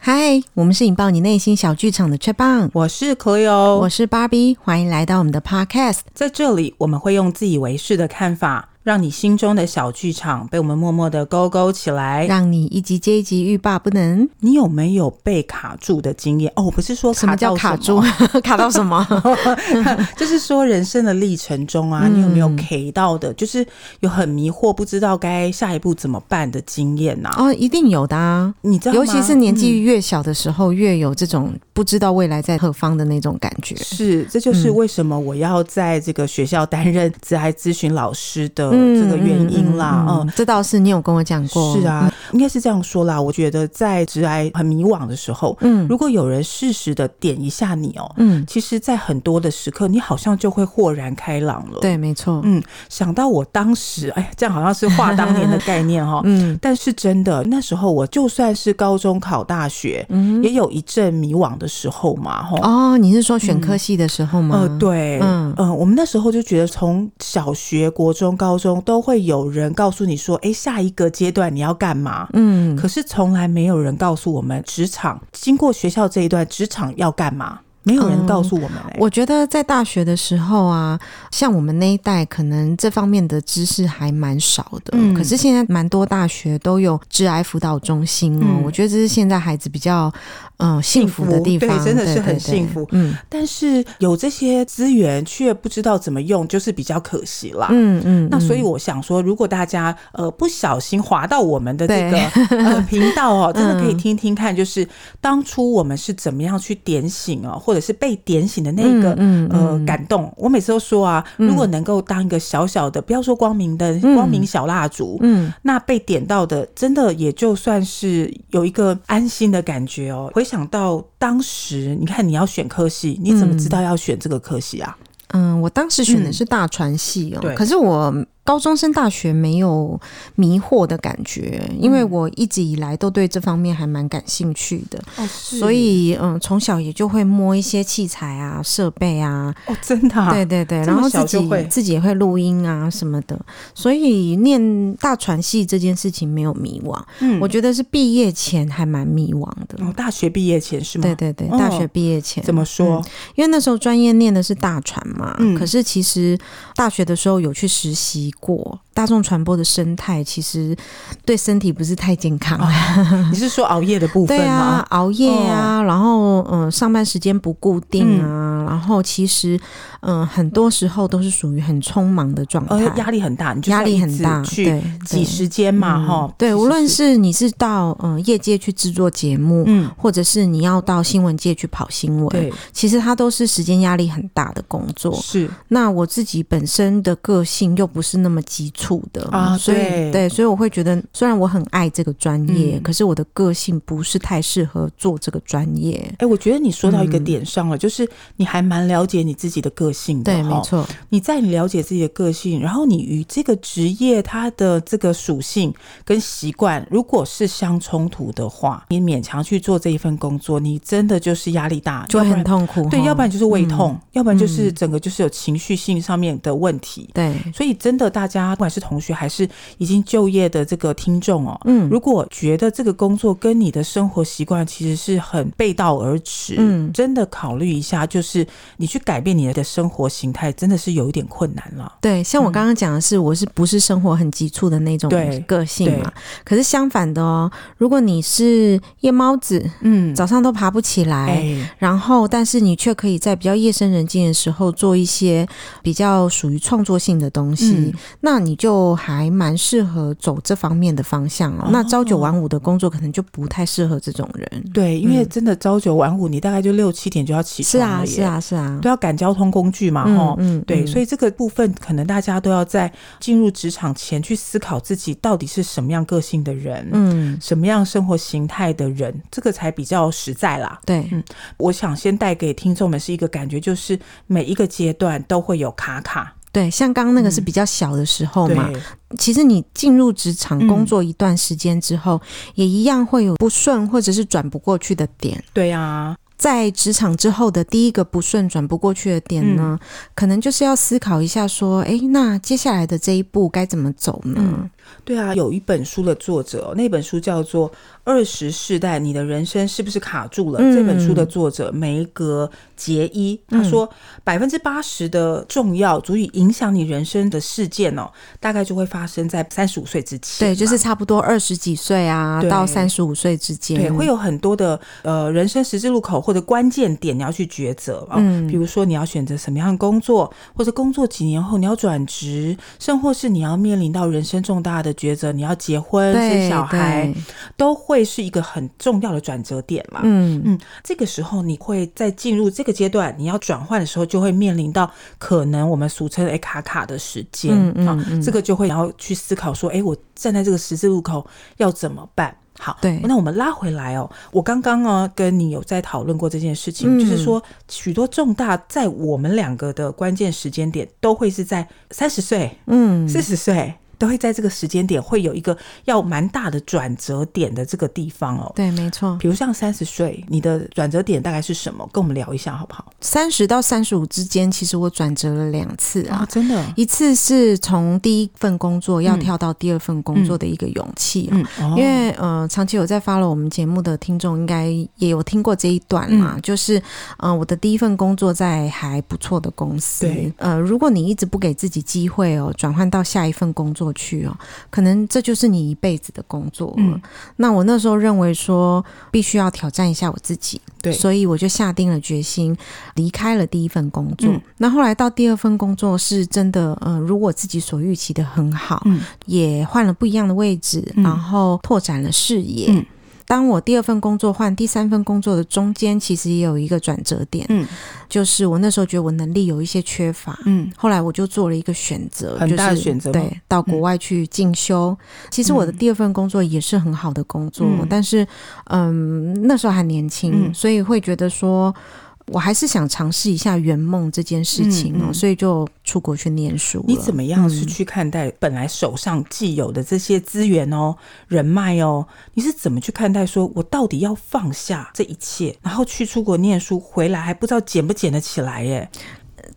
嗨，我们是引爆你内心小剧场的雀棒，我是 Cleo，我是芭比，欢迎来到我们的 Podcast，在这里我们会用自以为是的看法。让你心中的小剧场被我们默默的勾勾起来，让你一集接一集欲罢不能。你有没有被卡住的经验？哦，不是说什么叫卡住，卡到什么？就是说人生的历程中啊，嗯、你有没有 K 到的？就是有很迷惑，不知道该下一步怎么办的经验呐、啊？哦，一定有的啊！你知道？尤其是年纪越小的时候，嗯、越有这种不知道未来在何方的那种感觉。是，这就是为什么我要在这个学校担任职涯咨询老师的。这个原因啦，嗯，这倒是你有跟我讲过，是啊，应该是这样说啦。我觉得在职涯很迷惘的时候，嗯，如果有人适时的点一下你哦，嗯，其实，在很多的时刻，你好像就会豁然开朗了。对，没错，嗯，想到我当时，哎，这样好像是话当年的概念哈，嗯，但是真的那时候，我就算是高中考大学，嗯，也有一阵迷惘的时候嘛，哦，你是说选科系的时候吗？呃，对，嗯嗯，我们那时候就觉得，从小学、国中、高中。都会有人告诉你说：“哎，下一个阶段你要干嘛？”嗯，可是从来没有人告诉我们，职场经过学校这一段，职场要干嘛？没有人告诉我们、欸。我觉得在大学的时候啊，像我们那一代，可能这方面的知识还蛮少的。嗯，可是现在蛮多大学都有致癌辅导中心哦。嗯、我觉得这是现在孩子比较。嗯，幸福的地方，对，真的是很幸福。嗯，但是有这些资源却不知道怎么用，就是比较可惜啦。嗯嗯。那所以我想说，如果大家呃不小心滑到我们的这个 呃频道哦，真的可以听听看，就是当初我们是怎么样去点醒哦，或者是被点醒的那个呃感动。我每次都说啊，如果能够当一个小小的，不要说光明灯、光明小蜡烛，嗯，那被点到的，真的也就算是有一个安心的感觉哦。回。想到当时，你看你要选科系，你怎么知道要选这个科系啊？嗯，我当时选的是大传系哦，对，可是我。高中升大学没有迷惑的感觉，因为我一直以来都对这方面还蛮感兴趣的，哦、所以嗯，从小也就会摸一些器材啊、设备啊。哦，真的、啊？对对对，然后自己自己也会录音啊什么的，所以念大传系这件事情没有迷惘。嗯，我觉得是毕业前还蛮迷惘的。哦，大学毕业前是吗？对对对，大学毕业前、哦、怎么说、嗯？因为那时候专业念的是大传嘛，嗯、可是其实大学的时候有去实习。过大众传播的生态，其实对身体不是太健康。哦、你是说熬夜的部分吗？对啊，熬夜啊，哦、然后嗯、呃，上班时间不固定啊，嗯、然后其实嗯、呃，很多时候都是属于很匆忙的状态，压力很大，你压力很大，去挤时间嘛，哈。对，无论是你是到嗯、呃、业界去制作节目，嗯，或者是你要到新闻界去跑新闻，对，其实它都是时间压力很大的工作。是，那我自己本身的个性又不是那么。急促的啊，所以对，对，所以我会觉得，虽然我很爱这个专业，嗯、可是我的个性不是太适合做这个专业。哎、欸，我觉得你说到一个点上了，嗯、就是你还蛮了解你自己的个性的，对，没错。你在你了解自己的个性，然后你与这个职业它的这个属性跟习惯，如果是相冲突的话，你勉强去做这一份工作，你真的就是压力大，就很痛苦。对，要不然就是胃痛，嗯、要不然就是整个就是有情绪性上面的问题。对，所以真的大。家不管是同学还是已经就业的这个听众哦，嗯，如果觉得这个工作跟你的生活习惯其实是很背道而驰，嗯，真的考虑一下，就是你去改变你的生活形态，真的是有一点困难了。对，像我刚刚讲的是，我是不是生活很急促的那种个性嘛？可是相反的哦，如果你是夜猫子，嗯，早上都爬不起来，欸、然后但是你却可以在比较夜深人静的时候做一些比较属于创作性的东西。嗯那你就还蛮适合走这方面的方向哦。那朝九晚五的工作可能就不太适合这种人。对，因为真的朝九晚五，你大概就六七点就要起床了。是啊，是啊，是啊，都要赶交通工具嘛，哈。嗯，对，所以这个部分可能大家都要在进入职场前去思考自己到底是什么样个性的人，嗯，什么样生活形态的人，这个才比较实在啦。对，嗯，我想先带给听众们是一个感觉，就是每一个阶段都会有卡卡。对，像刚刚那个是比较小的时候嘛。其实你进入职场工作一段时间之后，也一样会有不顺或者是转不过去的点。对呀。在职场之后的第一个不顺转不过去的点呢，嗯、可能就是要思考一下，说，哎，那接下来的这一步该怎么走呢？嗯对啊，有一本书的作者，那本书叫做《二十世代：你的人生是不是卡住了》。嗯、这本书的作者梅格杰伊他说，百分之八十的重要足以影响你人生的事件哦，大概就会发生在三十五岁之前。对，就是差不多二十几岁啊，到三十五岁之间，对，会有很多的呃人生十字路口或者关键点，你要去抉择啊。嗯，比如说你要选择什么样的工作，或者工作几年后你要转职，甚或是你要面临到人生重大的抉择，你要结婚生小孩，都会是一个很重要的转折点嘛。嗯嗯，这个时候你会在进入这个阶段，你要转换的时候，就会面临到可能我们俗称的卡卡的时间啊、嗯嗯嗯。这个就会然后去思考说，哎，我站在这个十字路口要怎么办？好，对，那我们拉回来哦。我刚刚呢跟你有在讨论过这件事情，嗯、就是说许多重大在我们两个的关键时间点，都会是在三十岁，嗯，四十岁。都会在这个时间点会有一个要蛮大的转折点的这个地方哦。对，没错。比如像三十岁，你的转折点大概是什么？跟我们聊一下好不好？三十到三十五之间，其实我转折了两次啊，哦，真的。一次是从第一份工作要跳到第二份工作的一个勇气，嗯嗯哦，因为呃，长期有在 follow 我们节目的听众应该也有听过这一段嘛，嗯，就是呃，我的第一份工作在还不错的公司，对，呃，如果你一直不给自己机会哦，转换到下一份工作去哦，可能这就是你一辈子的工作了。嗯，那我那时候认为说，必须要挑战一下我自己，对，所以我就下定了决心离开了第一份工作。嗯，那后来到第二份工作是真的，呃，如我自己所预期的很好，嗯，也换了不一样的位置，嗯，然后拓展了视野。嗯当我第二份工作换第三份工作的中间，其实也有一个转折点，嗯，就是我那时候觉得我能力有一些缺乏，嗯，后来我就做了一个选择，很大的选择，对，到国外去进修。嗯，其实我的第二份工作也是很好的工作，嗯，但是，嗯，那时候还年轻，嗯，所以会觉得说。我还是想尝试一下圆梦这件事情哦，嗯嗯、所以就出国去念书。你怎么样是去看待本来手上既有的这些资源哦、人脉哦？你是怎么去看待？说我到底要放下这一切，然后去出国念书，回来还不知道捡不捡得起来耶？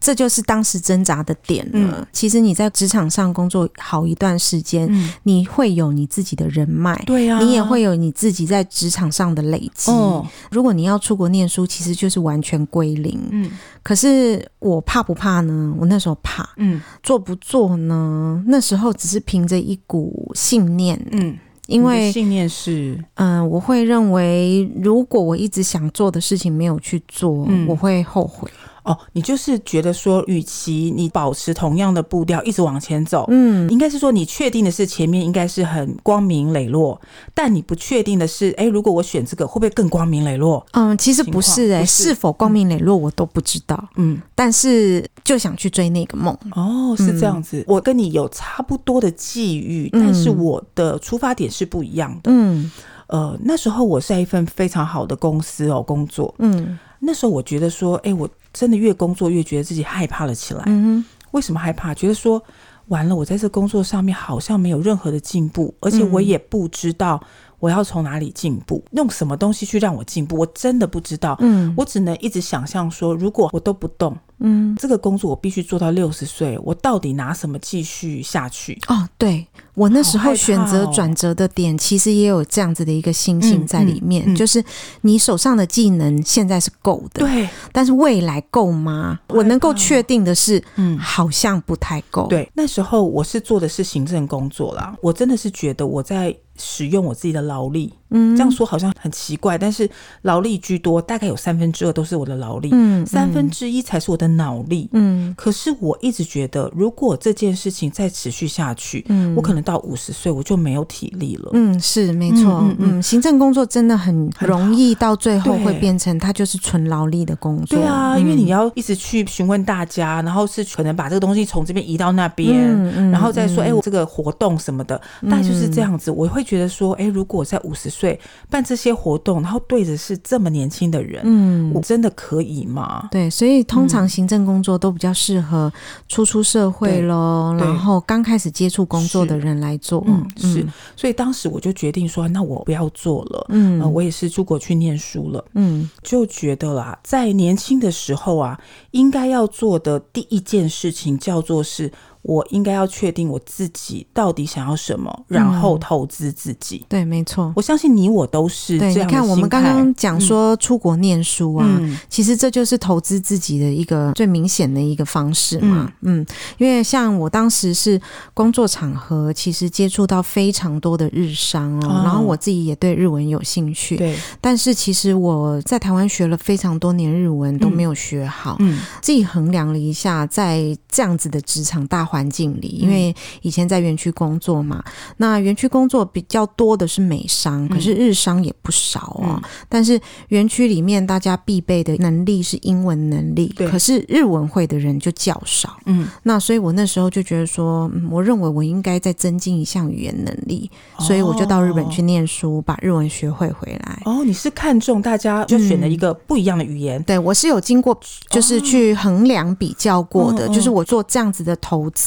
这就是当时挣扎的点了。嗯、其实你在职场上工作好一段时间，嗯、你会有你自己的人脉，对呀、啊，你也会有你自己在职场上的累积。哦、如果你要出国念书，其实就是完全归零。嗯，可是我怕不怕呢？我那时候怕。嗯，做不做呢？那时候只是凭着一股信念。嗯，因为信念是，嗯、呃，我会认为，如果我一直想做的事情没有去做，嗯、我会后悔。哦，你就是觉得说，与其你保持同样的步调一直往前走，嗯，应该是说你确定的是前面应该是很光明磊落，但你不确定的是，哎，如果我选这个会不会更光明磊落？嗯，其实不是哎、欸，是，是否光明磊落我都不知道，嗯，但是就想去追那个梦。哦，是这样子，嗯、我跟你有差不多的际遇，但是我的出发点是不一样的。嗯，呃，那时候我是在一份非常好的公司哦工作，嗯，那时候我觉得说，哎，我。真的越工作越觉得自己害怕了起来。嗯哼，为什么害怕？觉得说完了，我在这工作上面好像没有任何的进步，而且我也不知道我要从哪里进步，用什么东西去让我进步，我真的不知道。嗯，我只能一直想象说，如果我都不动。嗯，这个工作我必须做到六十岁，我到底拿什么继续下去？哦，对，我那时候选择转折的点，其实也有这样子的一个心性在里面，嗯嗯嗯、就是你手上的技能现在是够的，对，但是未来够吗？我能够确定的是，嗯，好像不太够。对，那时候我是做的是行政工作啦，我真的是觉得我在使用我自己的劳力，嗯，这样说好像很奇怪，但是劳力居多，大概有三分之二都是我的劳力，嗯，嗯三分之一才是我的。脑力，嗯，可是我一直觉得，如果这件事情再持续下去，嗯，我可能到五十岁我就没有体力了。嗯，是没错，嗯，嗯，嗯，行政工作真的很容易，到最后会变成它就是纯劳力的工作。对啊，嗯，因为你要一直去询问大家，然后是可能把这个东西从这边移到那边，然后再说，哎，我这个活动什么的，大概就是这样子。我会觉得说，哎，如果我在五十岁办这些活动，然后对着是这么年轻的人，嗯，我真的可以吗？对，所以通常行政工作都比较适合初出社会咯，然后刚开始接触工作的人来做。嗯，是。所以当时我就决定说，那我不要做了。嗯，呃，我也是出国去念书了。嗯，就觉得啦，在年轻的时候啊，应该要做的第一件事情叫做是。我应该要确定我自己到底想要什么，然后投资自己。嗯、对，没错。我相信你我都是这样的。你看，我们刚刚讲说出国念书啊，嗯、其实这就是投资自己的一个最明显的一个方式嘛。嗯，嗯，因为像我当时是工作场合，其实接触到非常多的日商哦，哦然后我自己也对日文有兴趣。对。但是其实我在台湾学了非常多年日文都没有学好。嗯。自己衡量了一下，在这样子的职场大环境里，因为以前在园区工作嘛，那园区工作比较多的是美商，可是日商也不少哦。但是园区里面大家必备的能力是英文能力，可是日文会的人就较少。嗯，那所以我那时候就觉得说，我认为我应该再增进一项语言能力，所以我就到日本去念书，把日文学会回来。哦，你是看中大家就选了一个不一样的语言？对，我是有经过，就是去衡量比较过的，就是我做这样子的投资。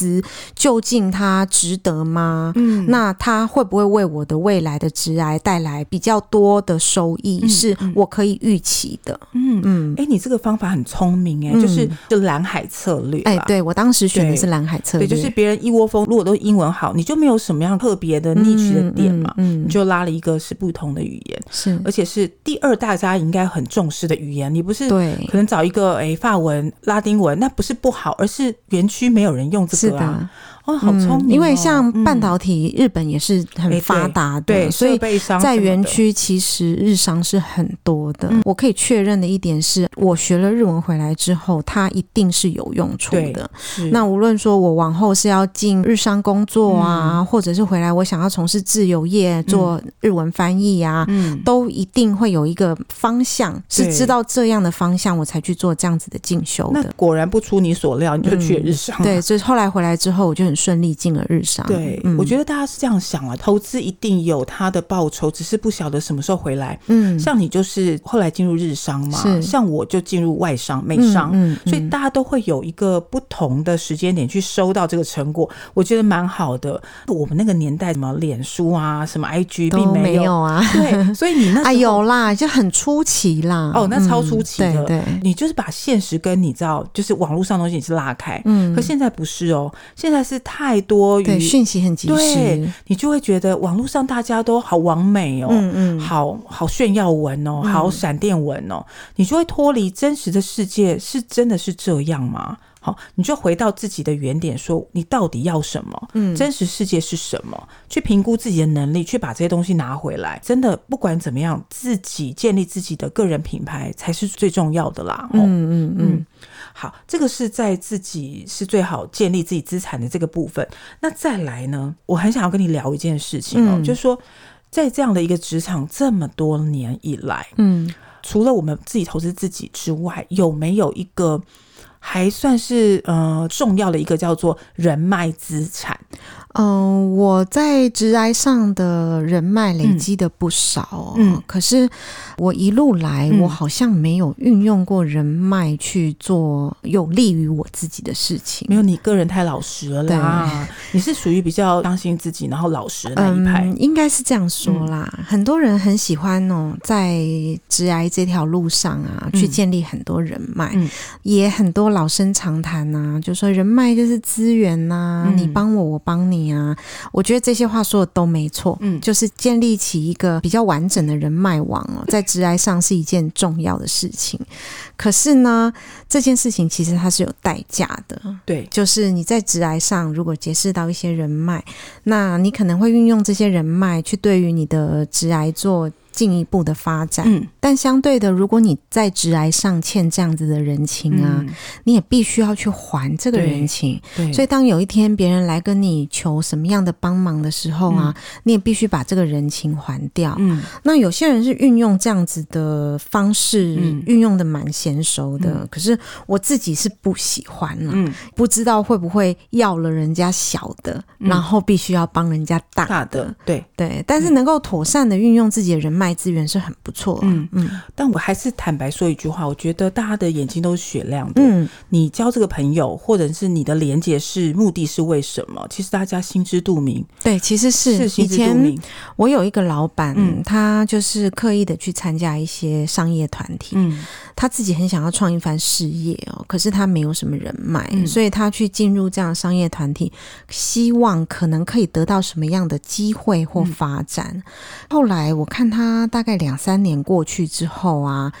究竟它值得吗？嗯，那它会不会为我的未来的职癌带来比较多的收益？嗯、是我可以预期的。嗯嗯，哎、欸，你这个方法很聪明哎、欸，就是就蓝海策略。哎、欸，对我当时选的是蓝海策略，对，就是别人一窝蜂，如果都英文好，你就没有什么样特别的 niche 的点嘛。嗯，嗯，你就拉了一个是不同的语言，是而且是第二大家应该很重视的语言。你不是对，可能找一个哎、欸、法文、拉丁文，那不是不好，而是园区没有人用这个是。的哦，好聪明、哦！因为像半导体，日本也是很发达的，对，所以在园区其实日商是很多的。我可以确认的一点是，我学了日文回来之后，它一定是有用处的。那无论说我往后是要进日商工作啊，或者是回来我想要从事自由业做日文翻译啊，都一定会有一个方向，是知道这样的方向，我才去做这样子的进修的。果然不出你所料，你就去日商。对，所以后来回来之后，我就很。顺利进了日商。对，嗯、我觉得大家是这样想啊，投资一定有它的报酬，只是不晓得什么时候回来。嗯，像你就是后来进入日商嘛，像我就进入外商、美商，嗯，所以大家都会有一个不同的时间点去收到这个成果，我觉得蛮好的。我们那个年代，什么脸书啊，什么 IG 并没有，啊。对，所以你那 哎有啦，就很出奇啦。哦，那超出奇的，对，你就是把现实跟你知道，就是网络上的东西你是拉开。嗯，可现在不是哦，现在是。太多对讯息很及时，你就会觉得网络上大家都好完美哦，嗯嗯，好好炫耀文哦，好闪电文哦，你就会脱离真实的世界，是真的是这样吗？好，你就回到自己的原点，说你到底要什么？嗯，真实世界是什么？去评估自己的能力，去把这些东西拿回来。真的，不管怎么样，自己建立自己的个人品牌才是最重要的啦。嗯嗯嗯。好，这个是在自己是最好建立自己资产的这个部分。那再来呢？我很想要跟你聊一件事情哦，嗯、就是说，在这样的一个职场这么多年以来，嗯，除了我们自己投资自己之外，有没有一个？还算是呃重要的一个叫做人脉资产。嗯、呃，我在职涯上的人脉累积的不少，哦，嗯，可是我一路来，我好像没有运用过人脉去做有利于我自己的事情。没有，你个人太老实了啦。对你是属于比较相信自己，然后老实的那一派，嗯，应该是这样说啦。嗯、很多人很喜欢哦，在职涯这条路上啊，去建立很多人脉，嗯、也很多。老生常谈呐、啊，就说人脉就是资源呐、你帮我，我帮你啊。我觉得这些话说的都没错，嗯，就是建立起一个比较完整的人脉网哦，在职癌上是一件重要的事情。可是呢，这件事情其实它是有代价的，对，就是你在职癌上如果结识到一些人脉，那你可能会运用这些人脉去对于你的职癌做进一步的发展。嗯，但相对的，如果你在直癌上欠这样子的人情啊，嗯、你也必须要去还这个人情。对，所以当有一天别人来跟你求什么样的帮忙的时候啊，嗯、你也必须把这个人情还掉。嗯，那有些人是运用这样子的方式，嗯、运用的蛮娴熟的。嗯、可是我自己是不喜欢了，嗯，不知道会不会要了人家小的，嗯、然后必须要帮人家大的。大的对对，但是能够妥善的运用自己的人脉资源是很不错。嗯嗯，但我还是坦白说一句话，我觉得大家的眼睛都是雪亮的。嗯，你交这个朋友，或者是你的连接是目的是为什么？其实大家心知肚明。对，其实是，是心知肚明。以前我有一个老板，嗯，他就是刻意的去参加一些商业团体，嗯，他自己很想要创一番事业哦，可是他没有什么人脉，嗯，所以他去进入这样商业团体，希望可能可以得到什么样的机会或发展。嗯，后来我看他大概两三年过去之后啊。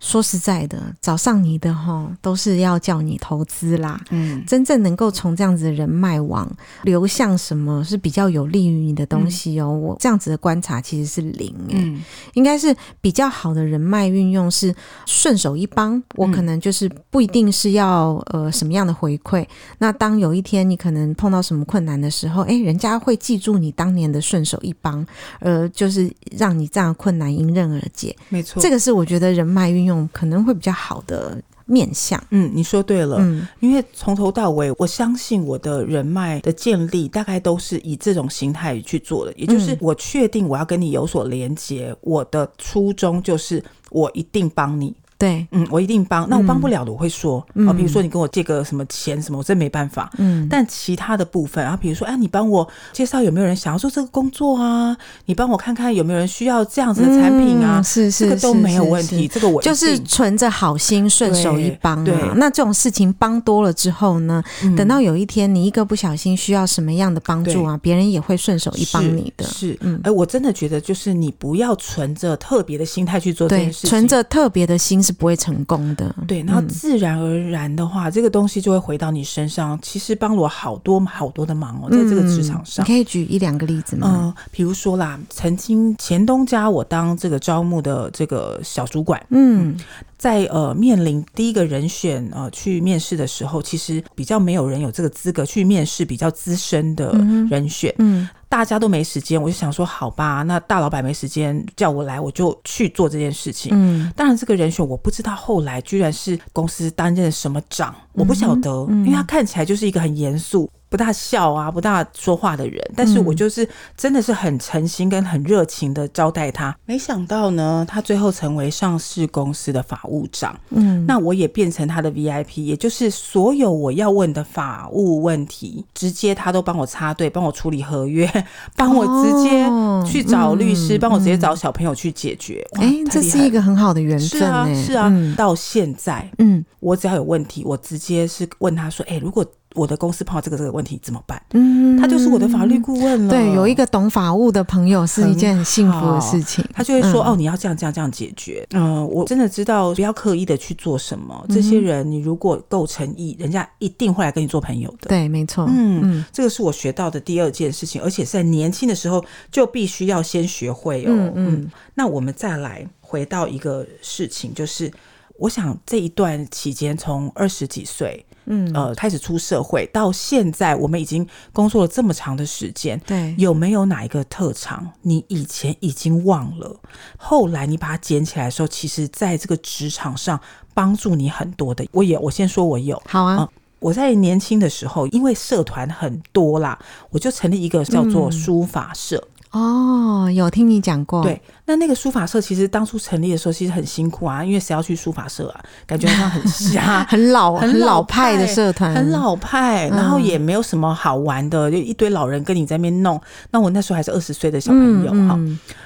说实在的，找上你的哈，都是要叫你投资啦。嗯，真正能够从这样子的人脉网流向什么是比较有利于你的东西哦。嗯、我这样子的观察其实是零嗯、应该是比较好的人脉运用是顺手一帮。我可能就是不一定是要呃什么样的回馈。那当有一天你可能碰到什么困难的时候，哎，人家会记住你当年的顺手一帮，呃，就是让你这样困难迎刃而解。没错，这个是我觉得人脉运用。用可能会比较好的面相，嗯，你说对了，嗯，因为从头到尾，我相信我的人脉的建立大概都是以这种形态去做的，也就是我确定我要跟你有所连接，我的初衷就是我一定帮你。对，嗯，我一定帮。那我帮不了的，我会说，啊、嗯，比如说你跟我借个什么钱什么，我真没办法。嗯，但其他的部分，然后比如说，哎，你帮我介绍有没有人想要做这个工作啊？你帮我看看有没有人需要这样子的产品啊？是是，这个都没有问题。这个我就是存着好心，顺手一帮。对，那这种事情帮多了之后呢，等到有一天你一个不小心需要什么样的帮助啊，别人也会顺手一帮你的。是，嗯，哎，我真的觉得就是你不要存着特别的心态去做这件事情，存着特别的心。是不会成功的，对，然后自然而然的话，嗯、这个东西就会回到你身上。其实帮了我好多好多的忙哦，在这个职场上，嗯、你可以举一两个例子吗？嗯，比如说啦，曾经前东家我当这个招募的这个小主管，嗯，在呃面临第一个人选呃去面试的时候，其实比较没有人有这个资格去面试比较资深的人选，嗯。嗯大家都没时间，我就想说，好吧，那大老板没时间叫我来，我就去做这件事情。嗯，当然这个人选我不知道，后来居然是公司担任什么长，我不晓得，嗯嗯、因为他看起来就是一个很严肃。不大笑啊，不大说话的人，但是我就是真的是很诚心跟很热情的招待他。嗯、没想到呢，他最后成为上市公司的法务长。嗯，那我也变成他的 VIP，也就是所有我要问的法务问题，直接他都帮我插队，帮我处理合约，帮我直接去找律师，帮、哦嗯、我直接找小朋友去解决。哎、嗯，这是一个很好的缘分。是啊，是啊。嗯、到现在，嗯，我只要有问题，我直接是问他说：“哎，如果。”我的公司碰到这个这个问题怎么办？嗯，他就是我的法律顾问了。对，有一个懂法务的朋友是一件很幸福的事情。他就会说：“嗯、哦，你要这样这样这样解决。”嗯，我真的知道不要刻意的去做什么。这些人，你如果够诚意，人家一定会来跟你做朋友的。对，没错。嗯嗯，这个是我学到的第二件事情，而且是在年轻的时候就必须要先学会哦。嗯，嗯，那我们再来回到一个事情，就是我想这一段期间，从二十几岁。嗯，呃，开始出社会到现在，我们已经工作了这么长的时间，对，有没有哪一个特长你以前已经忘了，后来你把它捡起来的时候，其实在这个职场上帮助你很多的？我也，我先说我有，好啊，呃，我在年轻的时候，因为社团很多啦，我就成立一个叫做书法社。嗯哦，有听你讲过。对，那那个书法社其实当初成立的时候，其实很辛苦啊，因为谁要去书法社啊？感觉好像很瞎，很老、很老派的社团，很老派，然后也没有什么好玩的，就一堆老人跟你在那边弄。那我那时候还是二十岁的小朋友哈，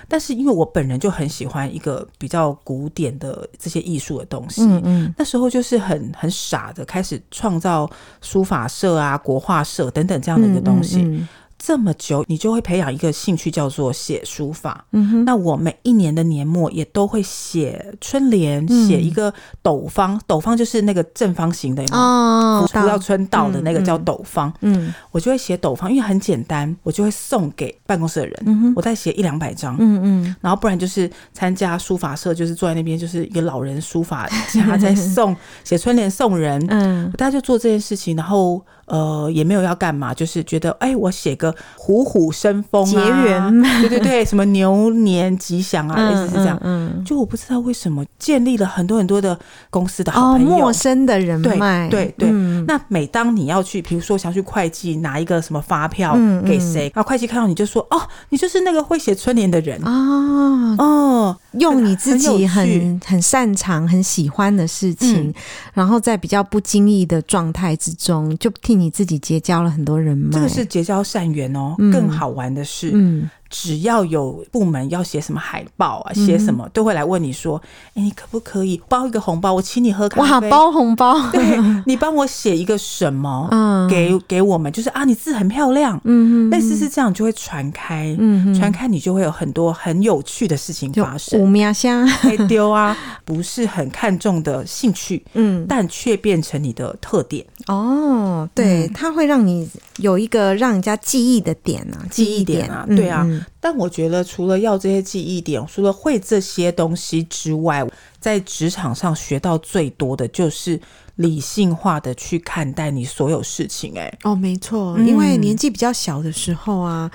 但是因为我本人就很喜欢一个比较古典的这些艺术的东西，嗯嗯，那时候就是很很傻的开始创造书法社啊、国画社等等这样的一个东西。这么久，你就会培养一个兴趣，叫做写书法。嗯哼，那我每一年的年末也都会写春联，写一个斗方，斗方就是那个正方形的哦，福到春到的那个叫斗方。嗯，我就会写斗方，因为很简单，我就会送给办公室的人。嗯哼，我再写一两百张。嗯嗯，然后不然就是参加书法社，就是坐在那边，就是一个老人书法家 在送写春联送人。嗯，大家就做这件事情，然后。呃，也没有要干嘛，就是觉得，哎、欸，我写个虎虎生风啊，结缘，对对对，什么牛年吉祥啊，类似是这样。嗯，嗯。就我不知道为什么建立了很多很多的公司的好朋友，哦、陌生的人脉，对对。那每当你要去，比如说想去会计拿一个什么发票给谁，然后、嗯嗯、会计看到你就说，哦，你就是那个会写春联的人。啊，哦，哦用你自己很很，很擅长、很喜欢的事情，嗯、然后在比较不经意的状态之中，就替你。你自己结交了很多人脉，这个是结交善缘哦。嗯、更好玩的是，嗯。只要有部门要写什么海报啊，写什么都会来问你说：“哎，你可不可以包一个红包？我请你喝咖啡。”哇，包红包！对，你帮我写一个什么？嗯，给给我们，就是啊，你字很漂亮。嗯，类似是这样，就会传开。嗯，传开你就会有很多很有趣的事情发生。五秒香会丢啊，不是很看重的兴趣，嗯，但却变成你的特点。哦，对，它会让你有一个让人家记忆的点啊，记忆点啊，对啊。但我觉得，除了要这些记忆点，除了会这些东西之外，在职场上学到最多的就是理性化的去看待你所有事情。哎，哦，没错，因为年纪比较小的时候啊。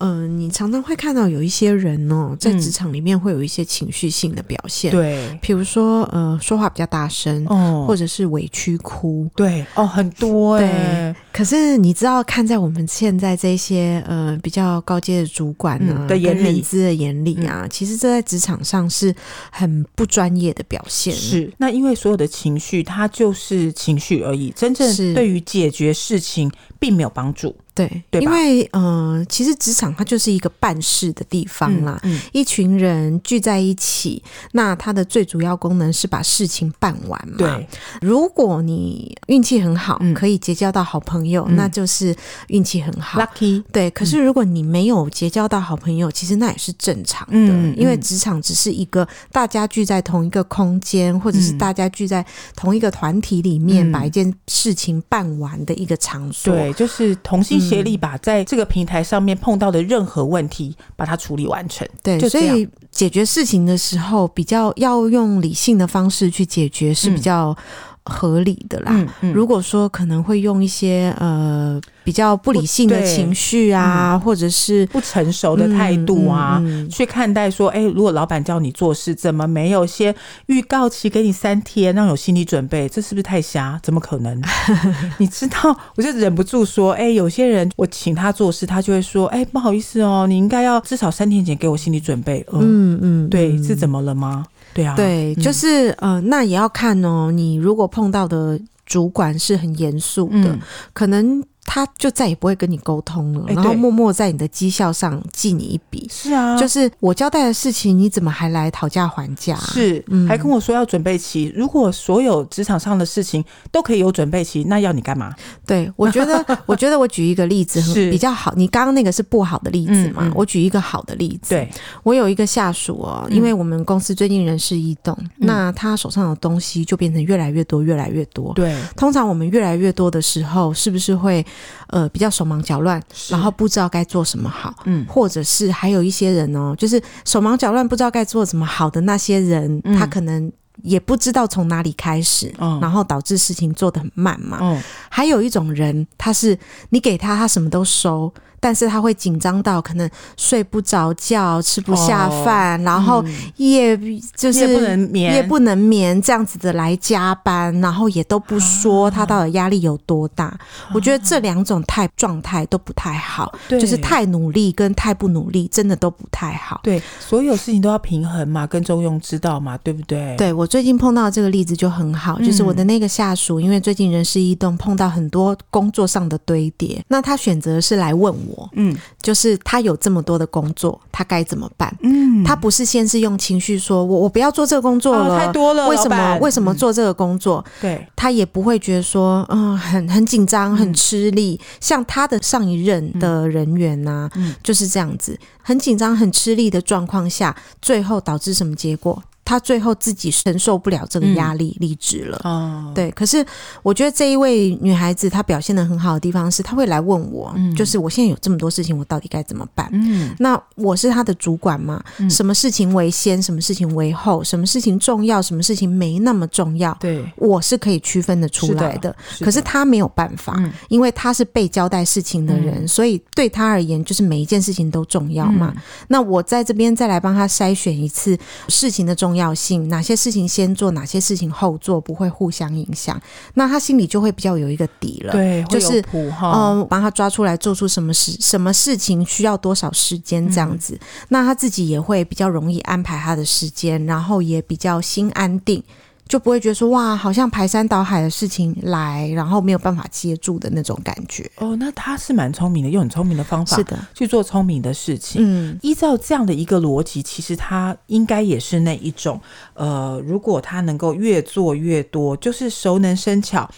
嗯、呃，你常常会看到有一些人哦，在职场里面会有一些情绪性的表现，对、嗯，比如说呃，说话比较大声，哦，或者是委屈哭，对，哦，很多哎、欸。可是你知道，看在我们现在这些呃比较高阶的主管呢、啊嗯、的眼里，人资的眼里啊，嗯、其实这在职场上是很不专业的表现。是，那因为所有的情绪，它就是情绪而已，真正对于解决事情并没有帮助。对，对？因为嗯、呃，其实职场它就是一个办事的地方啦，嗯嗯、一群人聚在一起，那它的最主要功能是把事情办完嘛。对，如果你运气很好，嗯、可以结交到好朋友，嗯、那就是运气很好，lucky。对，可是如果你没有结交到好朋友，其实那也是正常的，嗯、因为职场只是一个大家聚在同一个空间，或者是大家聚在同一个团体里面，嗯、把一件事情办完的一个场所。对，就是同心。协力把在这个平台上面碰到的任何问题，把它处理完成。对，所以解决事情的时候，比较要用理性的方式去解决是比较合理的啦。嗯嗯、如果说可能会用一些呃。比较不理性的情绪啊，或者是不成熟的态度啊，去看待说，哎、欸，如果老板叫你做事，怎么没有先预告期给你三天，让有心理准备？这是不是太瞎？怎么可能？你知道，我就忍不住说，哎、欸，有些人我请他做事，他就会说，哎、欸，不好意思哦，你应该要至少三天前给我心理准备。嗯嗯，对，是怎么了吗？对啊，对，就是呃，那也要看哦，你如果碰到的主管是很严肃的，嗯、可能。他就再也不会跟你沟通了，然后默默在你的绩效上记你一笔。是啊，就是我交代的事情，你怎么还来讨价还价？是，还跟我说要准备期。如果所有职场上的事情都可以有准备期，那要你干嘛？对，我觉得，我觉得我举一个例子比较好。你刚刚那个是不好的例子嘛？我举一个好的例子。对，我有一个下属哦，因为我们公司最近人事异动，那他手上的东西就变成越来越多，越来越多。对，通常我们越来越多的时候，是不是会？呃，比较手忙脚乱，然后不知道该做什么好，嗯，或者是还有一些人哦，就是手忙脚乱，不知道该做什么好的那些人，嗯、他可能也不知道从哪里开始，嗯、然后导致事情做得很慢嘛。嗯、还有一种人，他是你给他，他什么都收。但是他会紧张到可能睡不着觉、吃不下饭，哦、然后夜就是夜不能眠，夜不能眠这样子的来加班，然后也都不说他到底压力有多大。啊、我觉得这两种态状态都不太好，对就是太努力跟太不努力，真的都不太好。对，所有事情都要平衡嘛，跟中庸之道嘛，对不对？对，我最近碰到这个例子就很好，就是我的那个下属，因为最近人事异动，碰到很多工作上的堆叠，那他选择是来问我。我，嗯，就是他有这么多的工作，他该怎么办？嗯，他不是先是用情绪说我我不要做这个工作了，哦、太多了，为什么？为什么做这个工作？嗯、对，他也不会觉得说嗯很很紧张很吃力，嗯、像他的上一任的人员呐、啊，嗯，就是这样子，很紧张很吃力的状况下，最后导致什么结果？他最后自己承受不了这个压力，离职了。哦，对。可是我觉得这一位女孩子她表现的很好的地方是，她会来问我，就是我现在有这么多事情，我到底该怎么办？嗯，那我是她的主管嘛？什么事情为先，什么事情为后，什么事情重要，什么事情没那么重要？对，我是可以区分得出来的。可是她没有办法，因为她是被交代事情的人，所以对她而言，就是每一件事情都重要嘛。那我在这边再来帮她筛选一次事情的重要。要性，哪些事情先做，哪些事情后做，不会互相影响，那他心里就会比较有一个底了。对，就是嗯，帮他抓出来做出什么事，什么事情需要多少时间这样子，嗯、那他自己也会比较容易安排他的时间，然后也比较心安定。就不会觉得说哇，好像排山倒海的事情来，然后没有办法接住的那种感觉。哦，那他是蛮聪明的，用很聪明的方法，是的，去做聪明的事情。嗯，依照这样的一个逻辑，其实他应该也是那一种，呃，如果他能够越做越多，就是熟能生巧，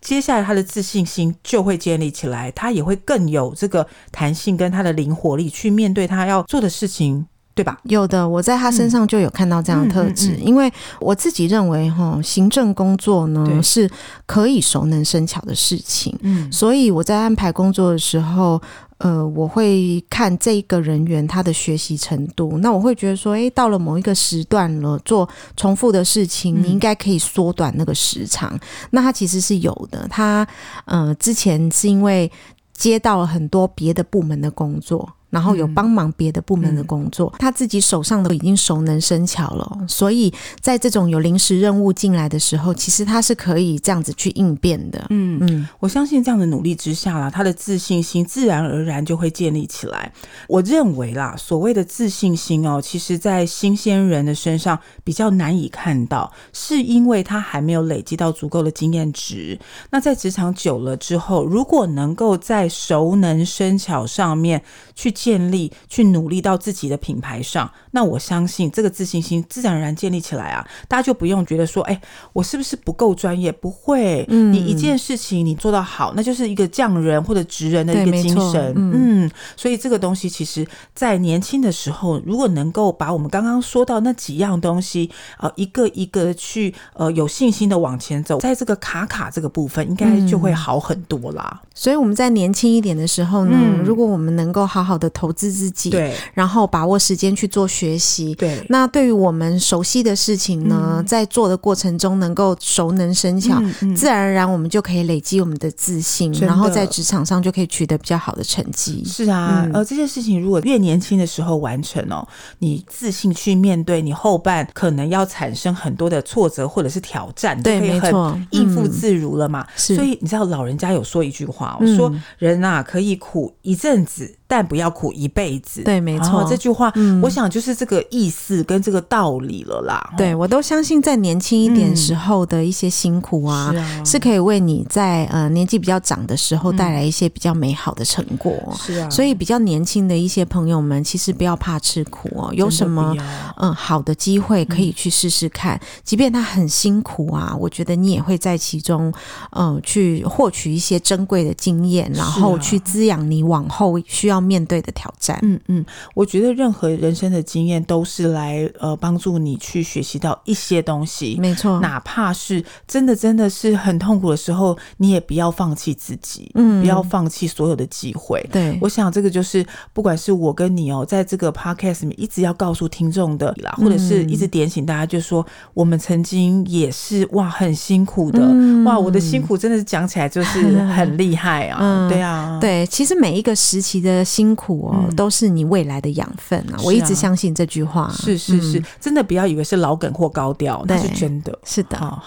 接下来他的自信心就会建立起来，他也会更有这个弹性跟他的灵活力去面对他要做的事情。对吧？有的，我在他身上就有看到这样的特质。因为我自己认为，哈，行政工作呢是可以熟能生巧的事情。嗯，所以我在安排工作的时候，呃，我会看这个人员他的学习程度。那我会觉得说，诶，到了某一个时段了，做重复的事情，你应该可以缩短那个时长。嗯、那他其实是有的。他呃，之前是因为接到了很多别的部门的工作。然后有帮忙别的部门的工作，他自己手上都已经熟能生巧了，所以在这种有临时任务进来的时候，其实他是可以这样子去应变的。嗯嗯，我相信这样的努力之下啦，他的自信心自然而然就会建立起来。我认为啦，所谓的自信心哦，其实在新鲜人的身上比较难以看到，是因为他还没有累积到足够的经验值。那在职场久了之后，如果能够在熟能生巧上面去。建立去努力到自己的品牌上，那我相信这个自信心自然而然建立起来啊，大家就不用觉得说，哎，我是不是不够专业？不会，嗯，你一件事情你做到好，那就是一个匠人或者职人的一个精神，嗯，嗯，所以这个东西其实，在年轻的时候，如果能够把我们刚刚说到那几样东西，呃，一个一个的去，呃，有信心的往前走，在这个卡卡这个部分，应该就会好很多啦。嗯，所以我们在年轻一点的时候呢，嗯，如果我们能够好好的。投资自己，对，然后把握时间去做学习，对。那对于我们熟悉的事情呢，嗯、在做的过程中能够熟能生巧，嗯嗯、自然而然我们就可以累积我们的自信，然后在职场上就可以取得比较好的成绩。是啊，而、这件事情如果越年轻的时候完成哦，你自信去面对你后半可能要产生很多的挫折或者是挑战，对，没错，应付自如了嘛。嗯、所以你知道老人家有说一句话，我说人啊可以苦一阵子。但不要苦一辈子。对，没错，这句话，嗯，我想就是这个意思跟这个道理了啦。对，我都相信，在年轻一点时候的一些辛苦啊，是可以为你在呃年纪比较长的时候带来一些比较美好的成果。是啊，所以比较年轻的一些朋友们，其实不要怕吃苦哦。有什么嗯好的机会可以去试试看，即便他很辛苦啊，我觉得你也会在其中嗯去获取一些珍贵的经验，然后去滋养你往后需。要面对的挑战，嗯嗯，我觉得任何人生的经验都是来呃帮助你去学习到一些东西，没错，哪怕是真的真的是很痛苦的时候，你也不要放弃自己，嗯，不要放弃所有的机会。对，我想这个就是不管是我跟你哦，在这个 podcast 里面一直要告诉听众的啦，或者是一直点醒大家，就说我们曾经也是哇很辛苦的，嗯、哇，我的辛苦真的是讲起来就是很厉害啊，嗯、对啊，对，其实每一个时期的。辛苦哦，都是你未来的养分啊！我一直相信这句话。是是是，真的不要以为是老梗或高调，那是真的。是的，好。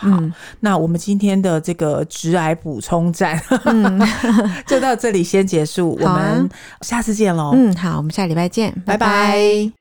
那我们今天的这个直癌补充站，就到这里先结束。我们下次见喽。嗯，好，我们下礼拜见，拜拜。